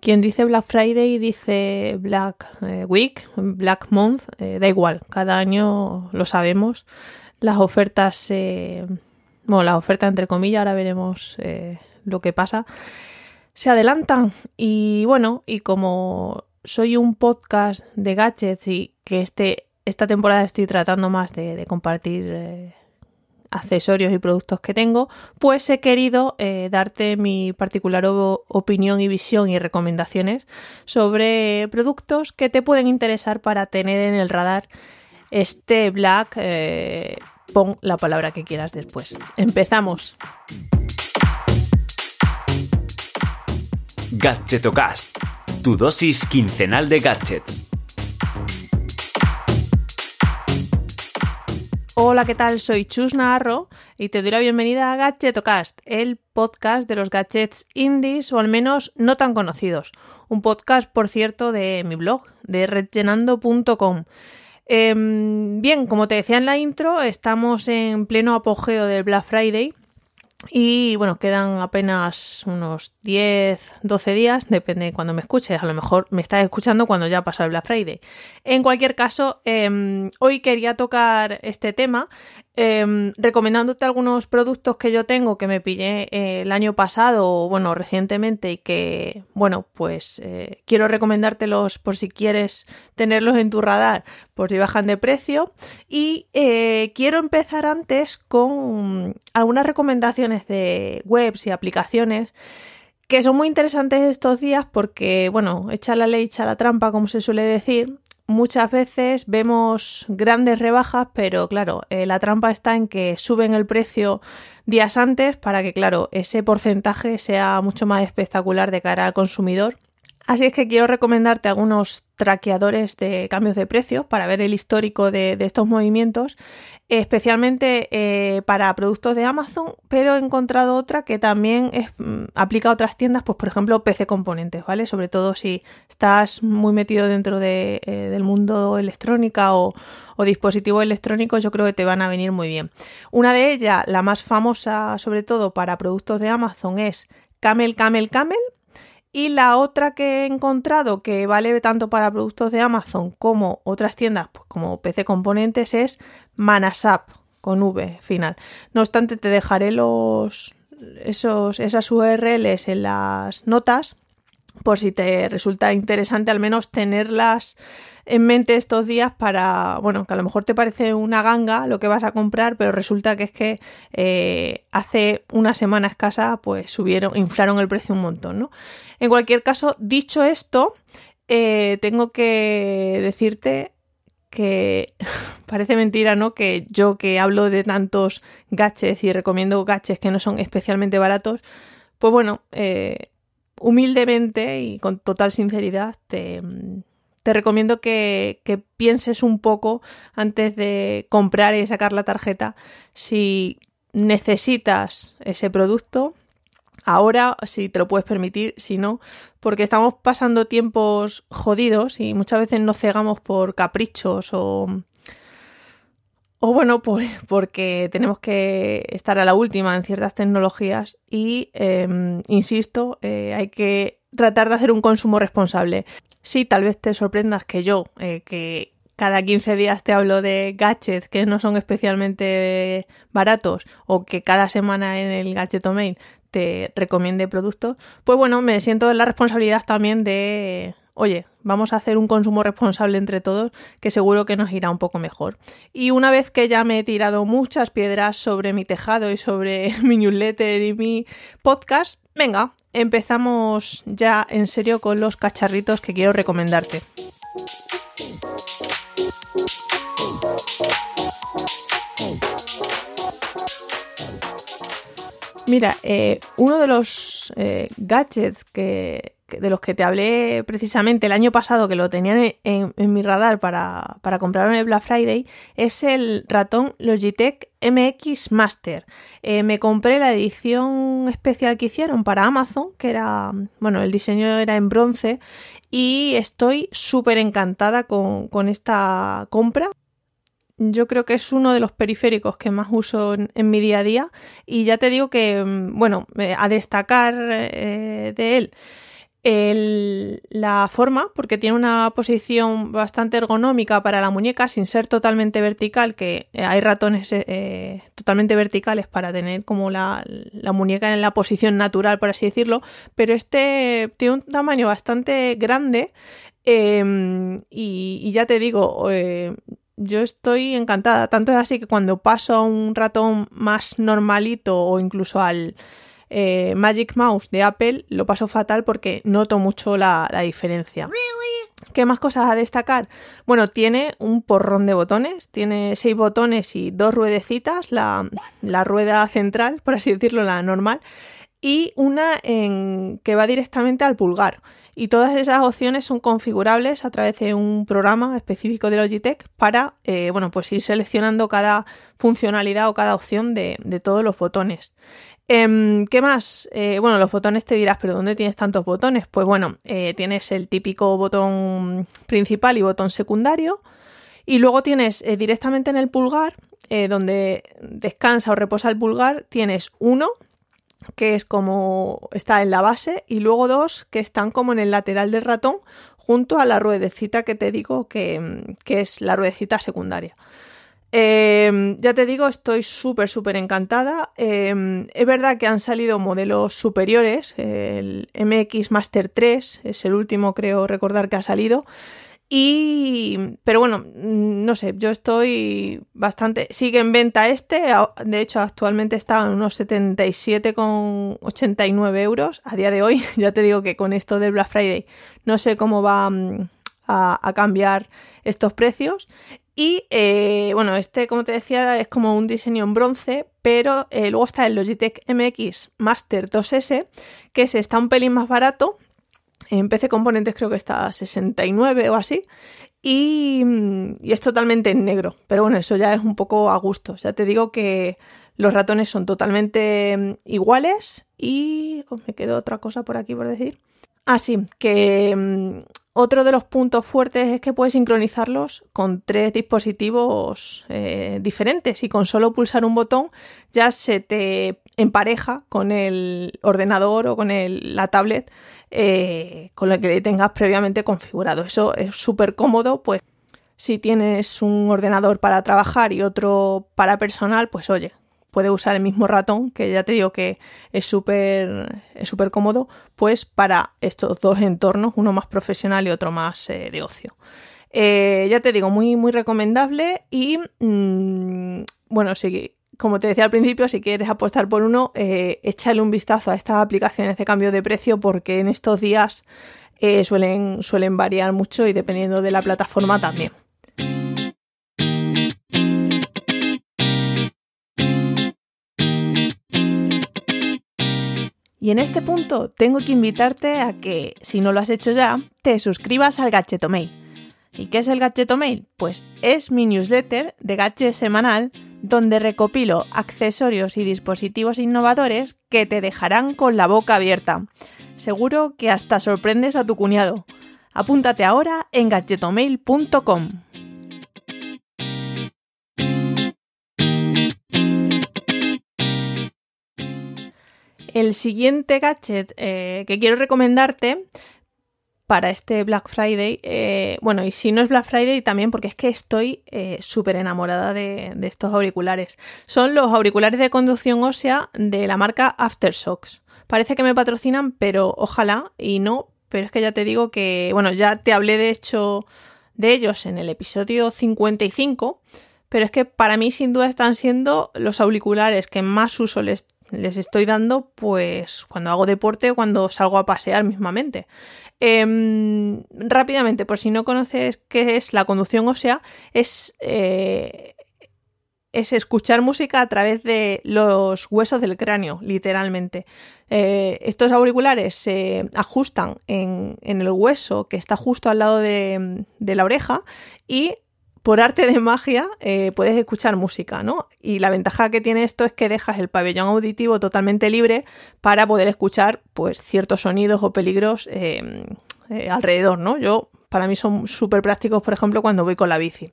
Quien dice Black Friday dice Black eh, Week, Black Month, eh, da igual, cada año lo sabemos. Las ofertas, bueno, las ofertas entre comillas, ahora veremos lo que pasa, se adelantan y bueno, y como soy un podcast de gadgets y que este, esta temporada estoy tratando más de, compartir accesorios y productos que tengo, pues he querido eh, darte mi particular opinión y visión y recomendaciones sobre productos que te pueden interesar para tener en el radar este Black. Eh, pon la palabra que quieras después. Empezamos. Gadgetocast, tu dosis quincenal de gadgets. Hola, ¿qué tal? Soy Chus Navarro y te doy la bienvenida a Gadgetocast, el podcast de los gadgets indies o al menos no tan conocidos. Un podcast, por cierto, de mi blog, de redgenando.com. Em, bien, como te decía en la intro, estamos en pleno apogeo del Black Friday y bueno, quedan apenas unos 10, 12 días, depende de cuando me escuches. A lo mejor me estás escuchando cuando ya ha pasado el Black Friday. En cualquier caso, em, hoy quería tocar este tema Em, recomendándote algunos productos que yo tengo que me pillé eh, el año pasado o bueno recientemente y que bueno pues eh, quiero recomendártelos por si quieres tenerlos en tu radar por si bajan de precio. Y eh, quiero empezar antes con algunas recomendaciones de webs y aplicaciones que son muy interesantes estos días porque bueno echa la ley echa la trampa como se suele decir muchas veces vemos grandes rebajas, pero claro, eh, la trampa está en que suben el precio días antes para que, claro, ese porcentaje sea mucho más espectacular de cara al consumidor. Así es que quiero recomendarte algunos traqueadores de cambios de precio para ver el histórico de, estos movimientos, especialmente eh, para productos de Amazon, pero he encontrado otra que también mm, aplica a otras tiendas, pues por ejemplo PC Componentes, ¿vale? Sobre todo si estás muy metido dentro de, eh, del mundo electrónica o, o dispositivos electrónicos, yo creo que te van a venir muy bien. Una de ellas, la más famosa sobre todo para productos de Amazon, es Camel Camel Camel, y la otra que he encontrado que vale tanto para productos de Amazon como otras tiendas, pues como PC Componentes, es Manasap con V final. No obstante, te dejaré los esos, esas URLs en las notas por si te resulta interesante al menos tenerlas en mente estos días para, bueno, que a lo mejor te parece una ganga lo que vas a comprar, pero resulta que es que eh, hace una semana escasa pues subieron, inflaron el precio un montón, ¿no? En cualquier caso, dicho esto, eh, tengo que decirte que parece mentira, ¿no? Que yo que hablo de tantos gaches y recomiendo gaches que no son especialmente baratos, pues bueno, eh, humildemente y con total sinceridad te, te recomiendo que, pienses un poco antes de comprar y sacar la tarjeta si necesitas ese producto. Ahora, si te lo puedes permitir, si no, porque estamos pasando tiempos jodidos y muchas veces nos cegamos por caprichos o, o bueno, pues porque tenemos que estar a la última en ciertas tecnologías y, em, insisto, eh, hay que tratar de hacer un consumo responsable. Sí, tal vez te sorprendas que yo, eh, que cada 15 días te hablo de gadgets que no son especialmente baratos o que cada semana en el Mail te recomiende productos, pues bueno, me siento en la responsabilidad también de, oye, vamos a hacer un consumo responsable entre todos que seguro que nos irá un poco mejor. Y una vez que ya me he tirado muchas piedras sobre mi tejado y sobre mi newsletter y mi podcast, venga, empezamos ya en serio con los cacharritos que quiero recomendarte. Mira, eh, uno de los eh, gadgets que, de los que te hablé precisamente el año pasado, que lo tenían en, mi radar para, para en el Black Friday, es el ratón Logitech MX Master. Eh, me compré la edición especial que hicieron para Amazon, que era, bueno, el diseño era en bronce, y estoy súper encantada con, esta compra yo creo que es uno de los periféricos que más uso en, mi día a día y ya te digo que, mm, bueno, a destacar eh, de él la forma, porque tiene una posición bastante ergonómica para la muñeca, sin ser totalmente vertical, que hay ratones eh, totalmente verticales para tener como la, muñeca en la posición natural, por así decirlo, pero este tiene un tamaño bastante grande em, y, ya te digo, eh, yo estoy encantada. Tanto es así que cuando paso a un ratón más normalito o incluso al eh, Magic Mouse de Apple lo paso fatal porque noto mucho la, diferencia. ¿Qué más cosas a destacar? Bueno, tiene un porrón de botones, tiene seis botones y dos ruedecitas, la, rueda central, por así decirlo, la normal, y una en, que va directamente al pulgar. Y todas esas opciones son configurables a través de un programa específico de Logitech para eh, bueno, pues ir seleccionando cada funcionalidad o cada opción de, de todos los botones. Em, ¿Qué más? Eh, bueno, los botones te dirás, pero ¿dónde tienes tantos botones? Pues bueno, eh, tienes el típico botón principal y botón secundario. Y luego tienes eh, directamente en el pulgar, donde descansa o reposa el pulgar, tienes uno, que es como está en la base, y luego dos, que están como en el lateral del ratón, junto a la ruedecita que te digo que, que es la ruedecita secundaria. Em, ya te digo, estoy súper, súper encantada. Em, es verdad que han salido modelos superiores. El MX Master 3 es el último, creo recordar que ha salido. Y, pero bueno, no sé, yo estoy bastante. Sigue en venta este. De hecho, actualmente está en unos 77,89 euros a día de hoy. Ya te digo que con esto del Black Friday no sé cómo va mm, a cambiar estos precios. Y eh, bueno, este, como te decía, es como un diseño en bronce, pero eh, luego está el Logitech MX Master 2S, que es, está un pelín más barato. En PC Componentes creo que está a 69 o así. Y, es totalmente en negro. Pero bueno, eso ya es un poco a gusto. Ya te digo que los ratones son totalmente mm, iguales. Y oh, me quedó otra cosa por aquí por decir. Ah, sí, que mm, otro de los puntos fuertes es que puedes sincronizarlos con tres dispositivos eh, diferentes y con solo pulsar un botón ya se te empareja con el ordenador o con la tablet eh, con la que tengas previamente configurado. Eso es súper cómodo, pues si tienes un ordenador para trabajar y otro para personal, pues oye, puede usar el mismo ratón, que ya te digo que es súper es súper cómodo, pues para estos dos entornos, uno más profesional y otro más eh, de ocio. Eh, ya te digo, muy, muy recomendable y mm, bueno, si, como te decía al principio, si quieres apostar por uno, eh, échale un vistazo a estas aplicaciones de cambio de precio porque en estos días suelen, suelen variar mucho y dependiendo de la plataforma también. Y en este punto tengo que invitarte a que, si no lo has hecho ya, te suscribas al Gacheto Mail. ¿Y qué es el Gacheto Mail? Pues es mi newsletter de Gadget semanal donde recopilo accesorios y dispositivos innovadores que te dejarán con la boca abierta. Seguro que hasta sorprendes a tu cuñado. Apúntate ahora en gadgetomail.com. El siguiente gadget eh, que quiero recomendarte para este Black Friday, eh, bueno, y si no es Black Friday también porque es que estoy eh, súper enamorada de, estos auriculares. Son los auriculares de conducción ósea de la marca Aftershocks. Parece que me patrocinan, pero ojalá y no, pero es que ya te digo que, bueno, ya te hablé de hecho de ellos en el episodio 55, pero es que para mí sin duda están siendo los auriculares que más uso les les estoy dando pues cuando hago deporte o cuando salgo a pasear mismamente. Em, rápidamente, por si no conoces qué es la conducción ósea, es, eh, es escuchar música a través de los huesos del cráneo, literalmente. Eh, estos auriculares se ajustan en, el hueso que está justo al lado de, de la oreja y por arte de magia eh, puedes escuchar música, ¿no? Y la ventaja que tiene esto es que dejas el pabellón auditivo totalmente libre para poder escuchar pues ciertos sonidos o peligros em, eh, alrededor, ¿no? Yo, para mí son súper prácticos, por ejemplo, cuando voy con la bici.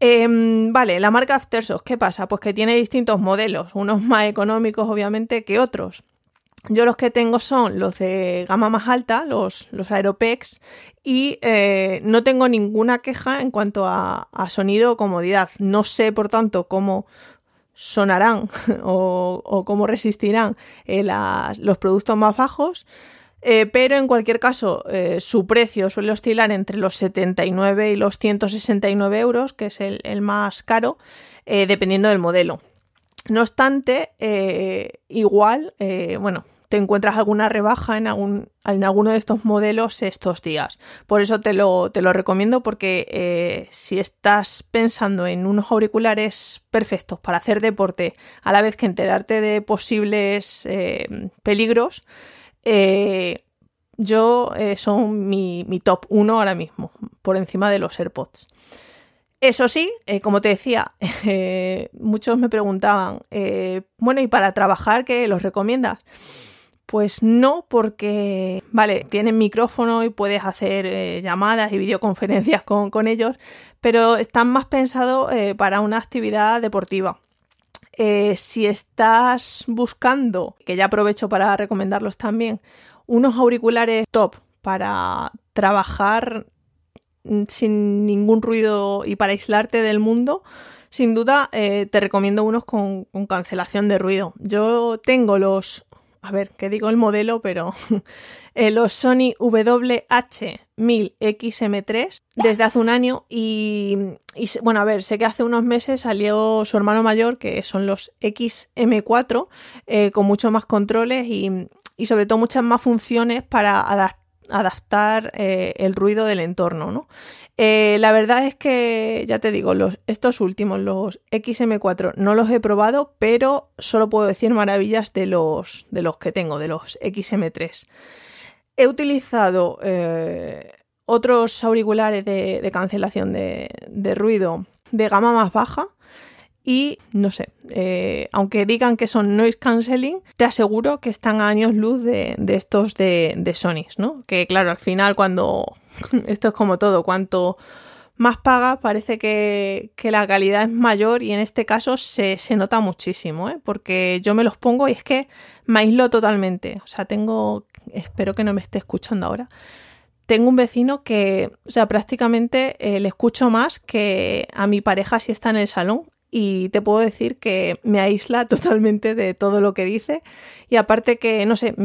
Em, vale, la marca Aftershocks, ¿qué pasa? Pues que tiene distintos modelos, unos más económicos obviamente que otros. Yo los que tengo son los de gama más alta, los, los Aeropex, y eh, no tengo ninguna queja en cuanto a, sonido o comodidad. No sé, por tanto, cómo sonarán o, cómo resistirán eh, los productos más bajos. Eh, pero en cualquier caso, su precio suele oscilar entre los 79 y los 169 euros, que es el más caro, dependiendo del modelo. No obstante, igual, bueno, te encuentras alguna rebaja en, algún, en alguno de estos modelos estos días. Por eso te lo, te lo recomiendo porque eh, si estás pensando en unos auriculares perfectos para hacer deporte a la vez que enterarte de posibles eh, peligros, eh, yo son mi, mi, top 1 ahora mismo, por encima de los AirPods. Eso sí, como te decía, muchos me preguntaban, bueno, ¿y para trabajar qué los recomiendas? Pues no, porque, vale, tienen micrófono y puedes hacer eh, llamadas y videoconferencias con, ellos, pero están más pensados eh, para una actividad deportiva. Eh, si estás buscando, que ya aprovecho para recomendarlos también, unos auriculares top para trabajar mm, sin ningún ruido y para aislarte del mundo, sin duda te recomiendo unos con, con, cancelación de ruido. Yo tengo los a ver, que digo el modelo, pero eh, los Sony WH-1000XM3 desde hace un año y, bueno, a ver, sé que hace unos meses salió su hermano mayor, que son los XM4, eh, con muchos más controles y, y, sobre todo muchas más funciones para adaptar adaptar eh, el ruido del entorno. ¿no? Eh, la verdad es que, ya te digo, los, estos últimos, los XM4, no los he probado, pero solo puedo decir maravillas de los, de los que tengo, de los XM3. He utilizado eh, otros auriculares de, cancelación de, de ruido de gama más baja y no sé, eh, aunque digan que son noise cancelling, te aseguro que están a años luz de, estos de, de Sony, ¿no? Que claro, al final cuando esto es como todo, cuanto más paga parece que, la calidad es mayor y en este caso se, nota muchísimo, ¿eh? porque yo me los pongo y es que me aíslo totalmente. O sea, tengo, espero que no me esté escuchando ahora. Tengo un vecino que, o sea, prácticamente eh, le escucho más que a mi pareja si está en el salón y te puedo decir que me aísla totalmente de todo lo que dice y aparte que, no sé,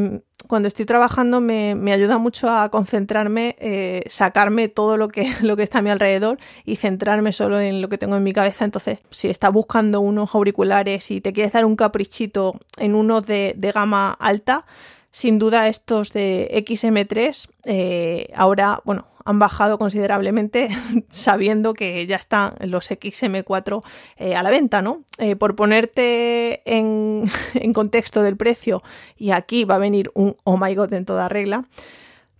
cuando estoy trabajando me, ayuda mucho a concentrarme, eh, sacarme todo lo que, lo que está a mi alrededor y centrarme solo en lo que tengo en mi cabeza. Entonces, si estás buscando unos auriculares y te quieres dar un caprichito en unos de, de gama alta, sin duda estos de XM3 eh, ahora, bueno, han bajado considerablemente sabiendo que ya están los XM4 eh, a la venta, ¿no? Eh, por ponerte en, contexto del precio, y aquí va a venir un oh my god en toda regla,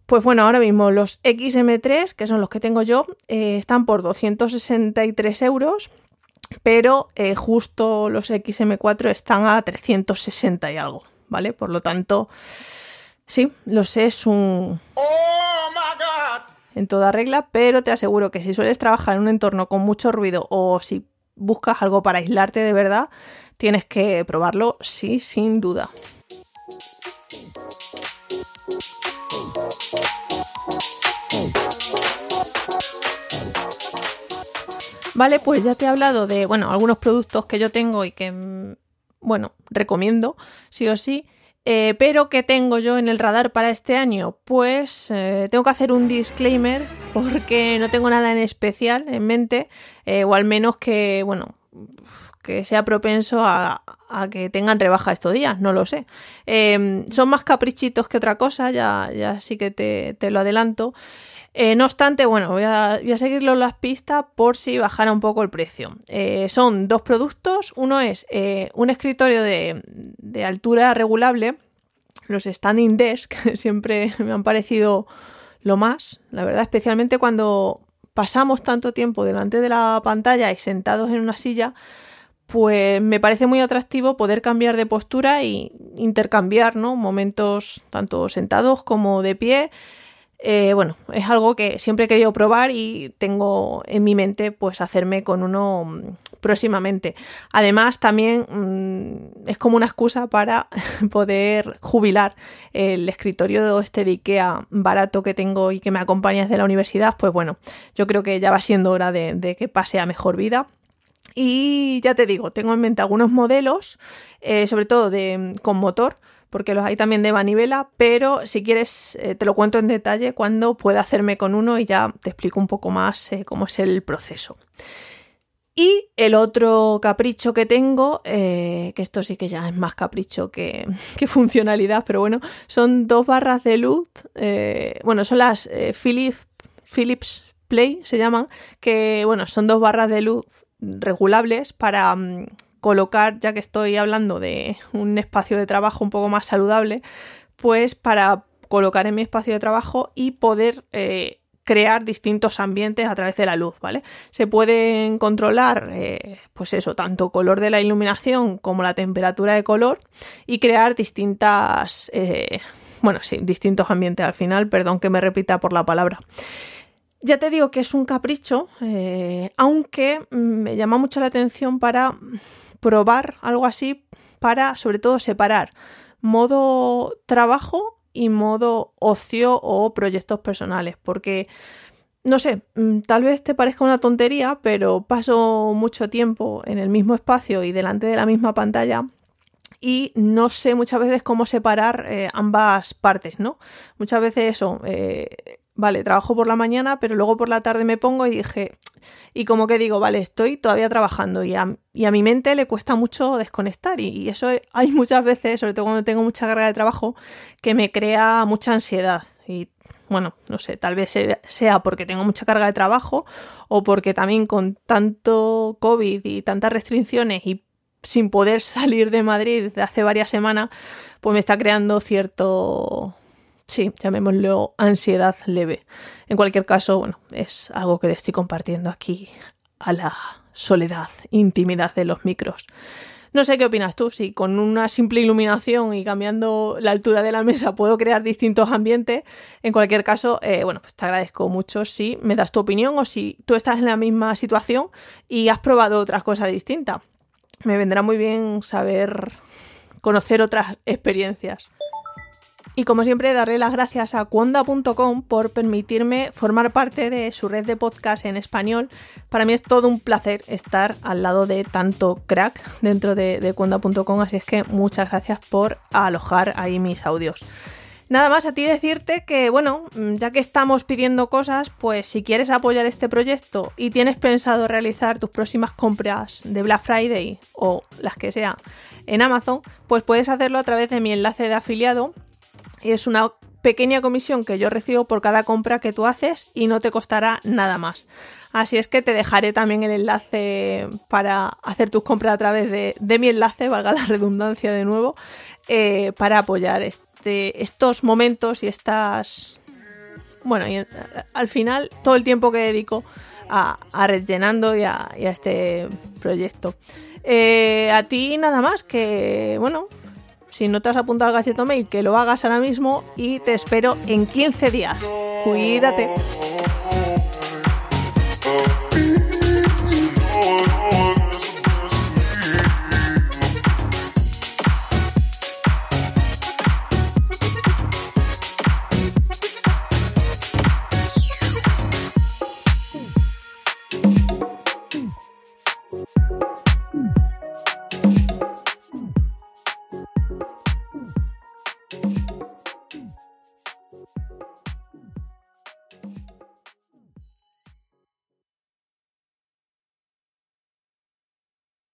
pues bueno, ahora mismo los XM3, que son los que tengo yo, están por 263 euros, pero justo los XM4 están a 360 y algo, ¿vale? Por lo tanto, sí, lo sé, es un... ¡Oh, my God! en toda regla, pero te aseguro que si sueles trabajar en un entorno con mucho ruido o si buscas algo para aislarte de verdad, tienes que probarlo, sí, sin duda. Vale, pues ya te he hablado de, bueno, algunos productos que yo tengo y que, bueno, recomiendo, sí o sí. Eh, pero ¿qué tengo yo en el radar para este año? Pues eh, tengo que hacer un disclaimer porque no tengo nada en especial en mente, eh, o al menos que, bueno, que sea propenso a, que tengan rebaja estos días, no lo sé. Son más caprichitos que otra cosa, ya, ya sí que te, te lo adelanto. No obstante, bueno, voy a, voy las pistas por si bajara un poco el precio. son dos productos. Uno es un escritorio de, altura regulable, los standing desk siempre me han parecido lo más, la verdad, especialmente cuando pasamos tanto tiempo delante de la pantalla y sentados en una silla, pues me parece muy atractivo poder cambiar de postura y intercambiar ¿no? momentos tanto sentados como de pie Eh, bueno, es algo que siempre he querido probar y tengo en mi mente pues hacerme con uno mm, próximamente. Además, también mm, es como una excusa para poder jubilar el escritorio este de Ikea barato que tengo y que me acompaña desde la universidad. Pues bueno, yo creo que ya va siendo hora de, que pase a mejor vida. Y ya te digo, tengo en mente algunos modelos, eh, sobre todo de, con motor, porque los hay también de manivela, pero si quieres eh, te lo cuento en detalle cuando pueda hacerme con uno y ya te explico un poco más eh, cómo es el proceso. Y el otro capricho que tengo, eh, que esto sí que ya es más capricho que, funcionalidad, pero bueno, son dos barras de luz, bueno, son las Philips, Philips Play, se llaman, que bueno, son dos barras de luz regulables para... Colocar, ya que estoy hablando de un espacio de trabajo un poco más saludable, pues para colocar en mi espacio de trabajo y poder eh, crear distintos ambientes a través de la luz, ¿vale? Se pueden controlar, eh, pues eso, tanto color de la iluminación como la temperatura de color y crear distintas, eh, bueno, sí, distintos ambientes al final, perdón que me repita por la palabra. Ya te digo que es un capricho, aunque me llama mucho la atención para probar algo así para sobre todo separar modo trabajo y modo ocio o proyectos personales, porque no sé, mm, tal vez te parezca una tontería, pero paso mucho tiempo en el mismo espacio y delante de la misma pantalla y no sé muchas veces cómo separar eh, ambas partes, ¿no? Muchas veces eso, eh, vale, trabajo por la mañana, pero luego por la tarde me pongo y dije, y como que digo, vale, estoy todavía trabajando y a, mi mente le cuesta mucho desconectar y, eso hay muchas veces, sobre todo cuando tengo mucha carga de trabajo, que me crea mucha ansiedad y bueno, no sé, tal vez sea porque tengo mucha carga de trabajo o porque también con tanto COVID y tantas restricciones y sin poder salir de Madrid desde hace varias semanas, pues me está creando cierto sí, llamémoslo ansiedad leve. En cualquier caso, bueno, es algo que te estoy compartiendo aquí a la soledad, intimidad de los micros. No sé qué opinas tú, si con una simple iluminación y cambiando la altura de la mesa puedo crear distintos ambientes. En cualquier caso, eh, bueno, pues te agradezco mucho si me das tu opinión o si tú estás en la misma situación y has probado otras cosas distintas. Me vendrá muy bien saber, conocer otras experiencias. Y como siempre, darle las gracias a Cuonda.com por permitirme formar parte de su red de podcast en español. Para mí es todo un placer estar al lado de tanto crack dentro de, de así es que muchas gracias por alojar ahí mis audios. Nada más a ti decirte que, bueno, ya que estamos pidiendo cosas, pues si quieres apoyar este proyecto y tienes pensado realizar tus próximas compras de Black Friday o las que sea en Amazon, pues puedes hacerlo a través de mi enlace de afiliado es una pequeña comisión que yo recibo por cada compra que tú haces y no te costará nada más. Así es que te dejaré también el enlace para hacer tus compras a través de, mi enlace, valga la redundancia de nuevo, eh, para apoyar este, estos momentos y estas... Bueno, y al final todo el tiempo que dedico a, rellenando y a, este proyecto. Eh, a ti nada más que, bueno, si no te has apuntado al Gacheto Mail, que lo hagas ahora mismo y te espero en 15 días. Cuídate.